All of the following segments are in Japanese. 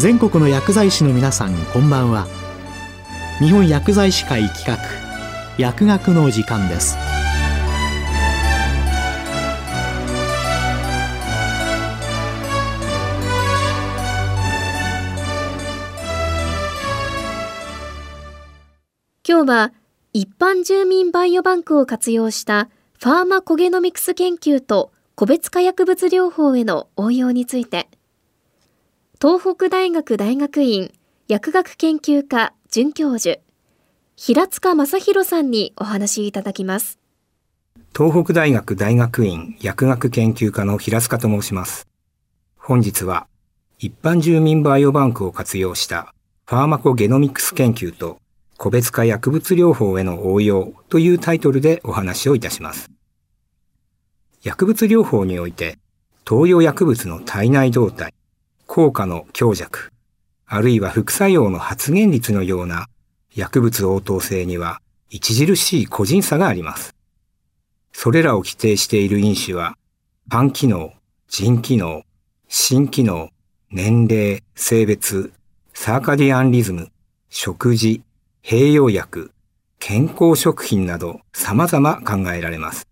全国の薬剤師の皆さんこんばんは。日本薬剤師会企画薬学の時間です。今日は一般住民バイオバンクを活用したファーマコゲノミクス研究と個別化薬物療法への応用について東北大学大学院薬学研究科准教授平塚正弘さんにお話いただきます東北大学大学院薬学研究科の平塚と申します本日は一般住民バイオバンクを活用したファーマコゲノミクス研究と個別化薬物療法への応用というタイトルでお話をいたします。薬物療法において、投与薬物の体内動態、効果の強弱、あるいは副作用の発現率のような薬物応答性には著しい個人差があります。それらを規定している因子は、肝機能、腎機能、心機能、年齢、性別、サーカディアンリズム、食事、併用薬、健康食品など様々考えられます。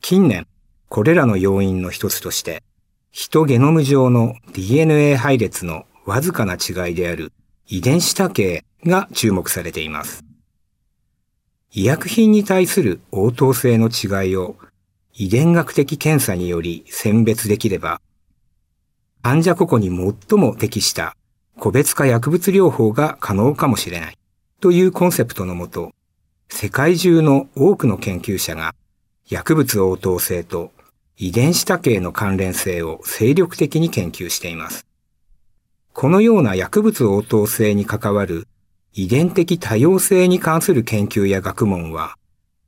近年、これらの要因の一つとして、ヒトゲノム上の DNA 配列のわずかな違いである遺伝子多形が注目されています。医薬品に対する応答性の違いを遺伝学的検査により選別できれば、患者個々に最も適した個別化薬物療法が可能かもしれない。というコンセプトのもと、世界中の多くの研究者が薬物応答性と遺伝子多形の関連性を精力的に研究しています。このような薬物応答性に関わる遺伝的多様性に関する研究や学問は、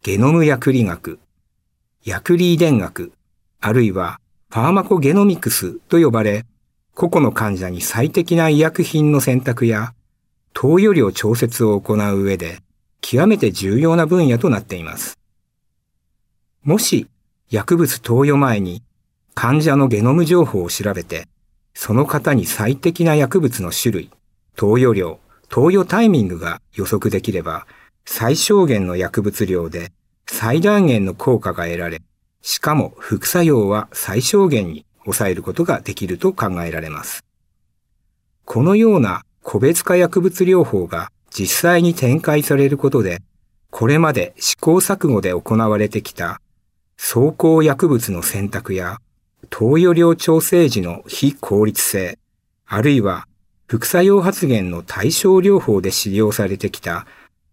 ゲノム薬理学、薬理遺伝学、あるいはファーマコゲノミクスと呼ばれ、個々の患者に最適な医薬品の選択や投与量調節を行う上で極めて重要な分野となっています。もし薬物投与前に患者のゲノム情報を調べて、その方に最適な薬物の種類、投与量、投与タイミングが予測できれば、最小限の薬物量で最大限の効果が得られ、しかも副作用は最小限に抑えることができると考えられます。このような個別化薬物療法が実際に展開されることで、これまで試行錯誤で行われてきた走行薬物の選択や投与量調整時の非効率性、あるいは副作用発現の対症療法で使用されてきた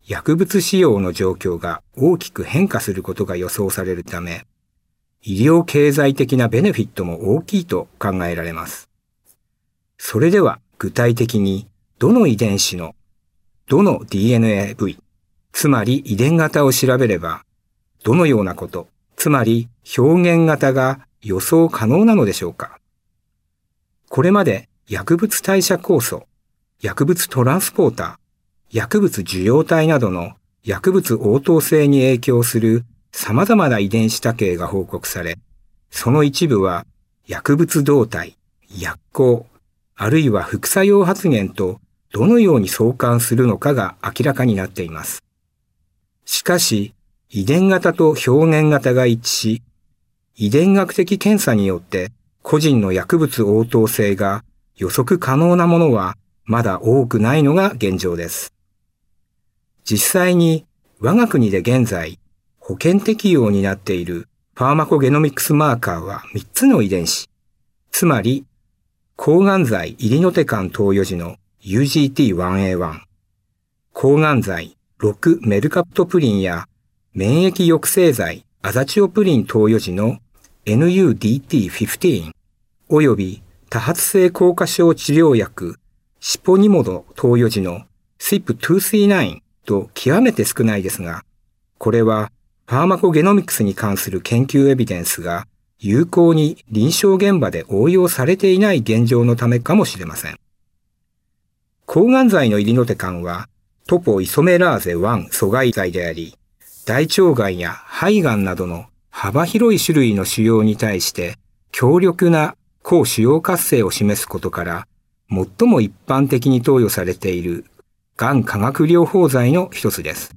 薬物使用の状況が大きく変化することが予想されるため、医療経済的なベネフィットも大きいと考えられます。それでは具体的にどの遺伝子の、どの DNA 部位、つまり遺伝型を調べれば、どのようなこと、つまり表現型が予想可能なのでしょうかこれまで薬物代謝酵素、薬物トランスポーター、薬物受容体などの薬物応答性に影響する様々な遺伝子多形が報告され、その一部は薬物動態、薬効、あるいは副作用発現とどのように相関するのかが明らかになっています。しかし、遺伝型と表現型が一致し、遺伝学的検査によって個人の薬物応答性が予測可能なものはまだ多くないのが現状です。実際に我が国で現在保険適用になっているファーマコゲノミクスマーカーは3つの遺伝子、つまり抗がん剤イリノテカン投与時の UGT1A1、抗がん剤6メルカプトプリンや免疫抑制剤アザチオプリン投与時の NUDT15 及び多発性硬化症治療薬シポニモド投与時の SIP239 と極めて少ないですが、これはファーマコゲノミクスに関する研究エビデンスが有効に臨床現場で応用されていない現状のためかもしれません。抗がん剤のイリノテカンはトポイソメラーゼ1阻害剤であり、大腸がんや肺がんなどの幅広い種類の腫瘍に対して強力な抗腫瘍活性を示すことから、最も一般的に投与されている、がん化学療法剤の一つです。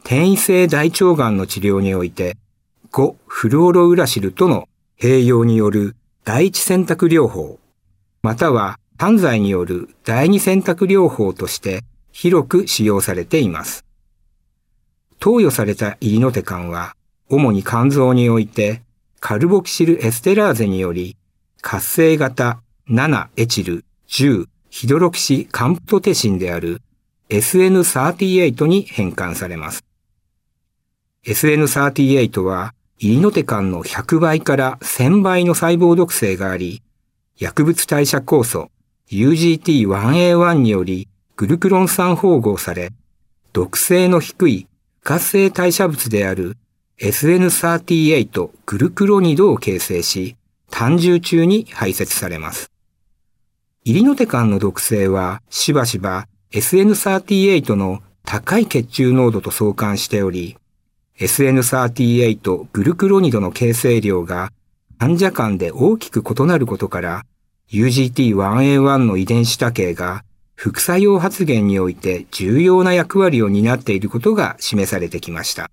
転移性大腸がんの治療において、5フルオロウラシルとの併用による第一選択療法、または犯罪による第二選択療法として広く使用されています。投与されたイリノテカンは、主に肝臓において、カルボキシルエステラーゼにより、活性型7エチル10ヒドロキシカンプトテシンである SN38 に変換されます。SN38 はイリノテカンの100倍から1000倍の細胞毒性があり、薬物代謝酵素 UGT1A1 によりグルクロン酸包合され、毒性の低い活性代謝物である SN38 グルクロニドを形成し、単重中に排泄されます。イリノテカンの毒性はしばしば SN38 の高い血中濃度と相関しており、SN38 グルクロニドの形成量が患者間で大きく異なることから、UGT1A1 の遺伝子多形が副作用発現において重要な役割を担っていることが示されてきました。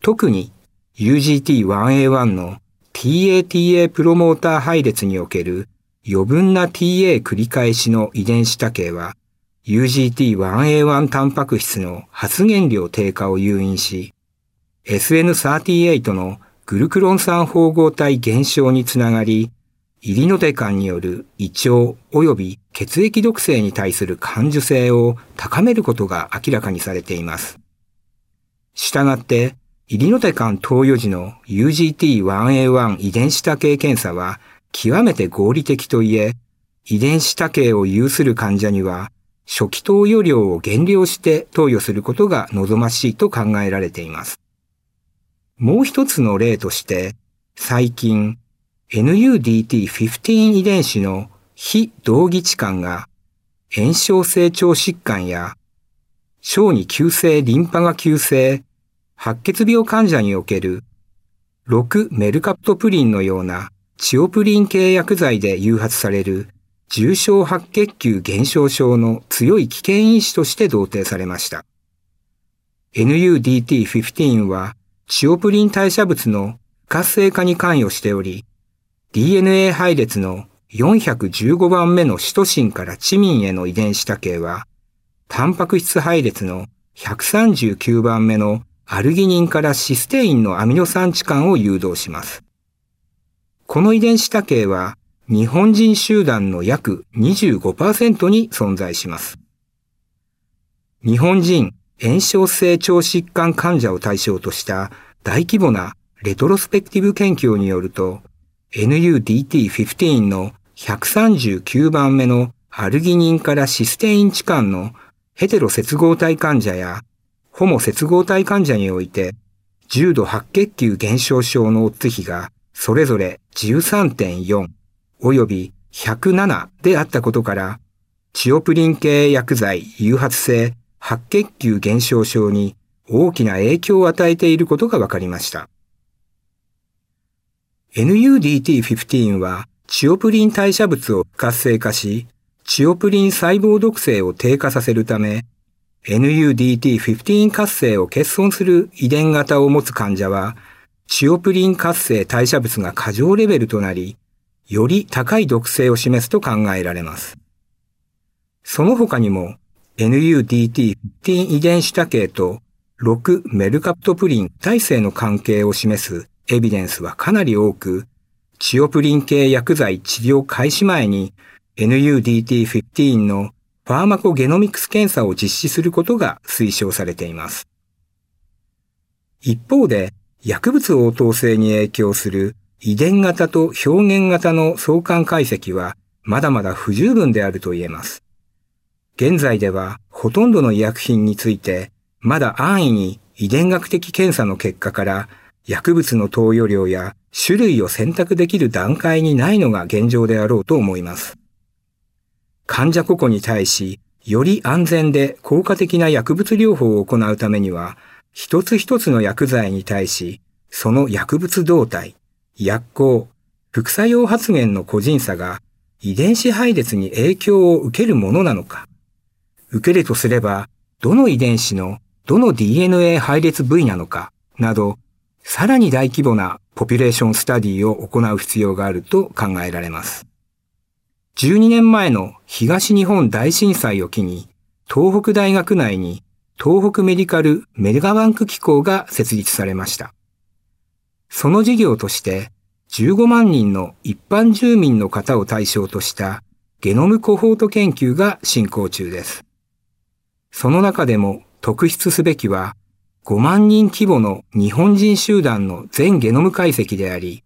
特に UGT1A1 の TATA プロモーター配列における余分な TA 繰り返しの遺伝子多形は UGT1A1 タンパク質の発現量低下を誘引し、SN38 のグルクロン酸包合体減少につながり、イリノテカンによる胃腸及び血液毒性に対する感受性を高めることが明らかにされています。したがって、イリノテカン投与時の UGT1A1 遺伝子多形検査は極めて合理的といえ、遺伝子多形を有する患者には初期投与量を減量して投与することが望ましいと考えられています。もう一つの例として、最近 NUDT15 遺伝子の非同義置換が炎症性腸疾患や小児急性リンパが急性白血病患者における6メルカプトプリンのようなチオプリン系薬剤で誘発される重症白血球減少症の強い危険因子として同定されました。NUDT15 はチオプリン代謝物の活性化に関与しており、DNA 配列の415番目のシトシンからチミンへの遺伝子多形は、タンパク質配列の139番目のアルギニンからシステインのアミノ酸置換を誘導します。この遺伝子多形は日本人集団の約25%に存在します。日本人炎症性腸疾患患者を対象とした大規模なレトロスペクティブ研究によると、NUDT15 の139番目のアルギニンからシステイン置換のヘテロ接合体患者やホモ接合体患者において、重度白血球減少症のオッズ比がそれぞれ13.4及び107であったことから、チオプリン系薬剤誘発性白血球減少症に大きな影響を与えていることが分かりました。NUDT15 はチオプリン代謝物を活性化し、チオプリン細胞毒性を低下させるため、NUDT15 活性を欠損する遺伝型を持つ患者は、チオプリン活性代謝物が過剰レベルとなり、より高い毒性を示すと考えられます。その他にも NUDT15 遺伝子多形と6メルカプトプリン体制の関係を示すエビデンスはかなり多く、チオプリン系薬剤治療開始前に NUDT15 のファーマコゲノミクス検査を実施することが推奨されています。一方で、薬物応答性に影響する遺伝型と表現型の相関解析はまだまだ不十分であると言えます。現在ではほとんどの医薬品についてまだ安易に遺伝学的検査の結果から薬物の投与量や種類を選択できる段階にないのが現状であろうと思います。患者個々に対し、より安全で効果的な薬物療法を行うためには、一つ一つの薬剤に対し、その薬物動態、薬効、副作用発現の個人差が遺伝子配列に影響を受けるものなのか受けるとすれば、どの遺伝子のどの DNA 配列部位なのかなど、さらに大規模なポピュレーションスタディを行う必要があると考えられます。12年前の東日本大震災を機に、東北大学内に東北メディカルメガバンク機構が設立されました。その事業として15万人の一般住民の方を対象としたゲノムコホート研究が進行中です。その中でも特筆すべきは5万人規模の日本人集団の全ゲノム解析であり、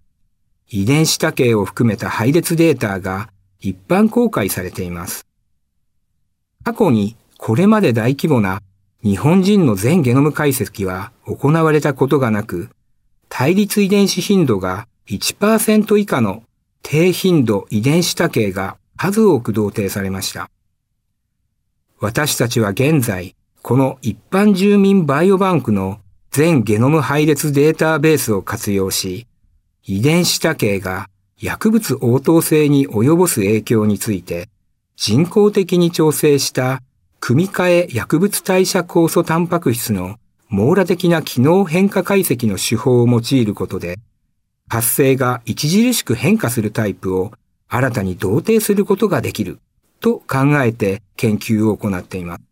遺伝子多形を含めた配列データが一般公開されています。過去にこれまで大規模な日本人の全ゲノム解析は行われたことがなく、対立遺伝子頻度が1%以下の低頻度遺伝子多形が数多く同定されました。私たちは現在、この一般住民バイオバンクの全ゲノム配列データベースを活用し、遺伝子多形が薬物応答性に及ぼす影響について人工的に調整した組み換え薬物代謝酵素タンパク質の網羅的な機能変化解析の手法を用いることで、発生が著しく変化するタイプを新たに同定することができると考えて研究を行っています。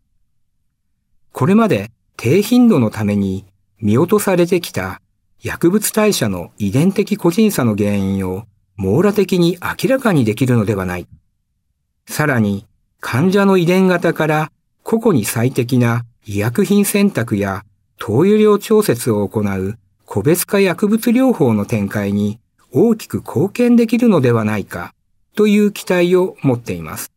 これまで低頻度のために見落とされてきた薬物代謝の遺伝的個人差の原因を網羅的に明らかにできるのではない。さらに患者の遺伝型から個々に最適な医薬品選択や投与量調節を行う個別化薬物療法の展開に大きく貢献できるのではないかという期待を持っています。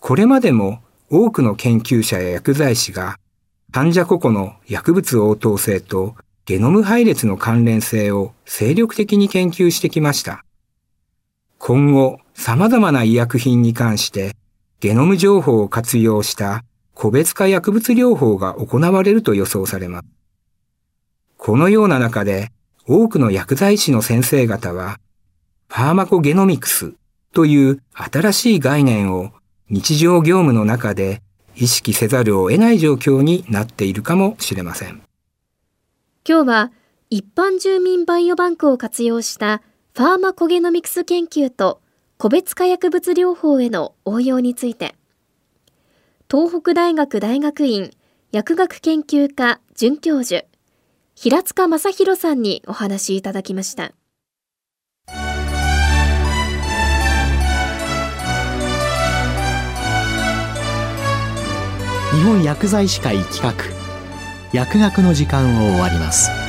これまでも多くの研究者や薬剤師が患者個々の薬物応答性とゲノム配列の関連性を精力的に研究してきました。今後、様々な医薬品に関してゲノム情報を活用した個別化薬物療法が行われると予想されます。このような中で多くの薬剤師の先生方はファーマコゲノミクスという新しい概念を日常業務の中で意識せざるを得ない状況になっているかもしれません。今日は一般住民バイオバンクを活用したファーマコゲノミクス研究と個別化薬物療法への応用について東北大学大学院薬学研究科准教授平塚正弘さんにお話いただきました本薬剤師会企画。薬学の時間を終わります。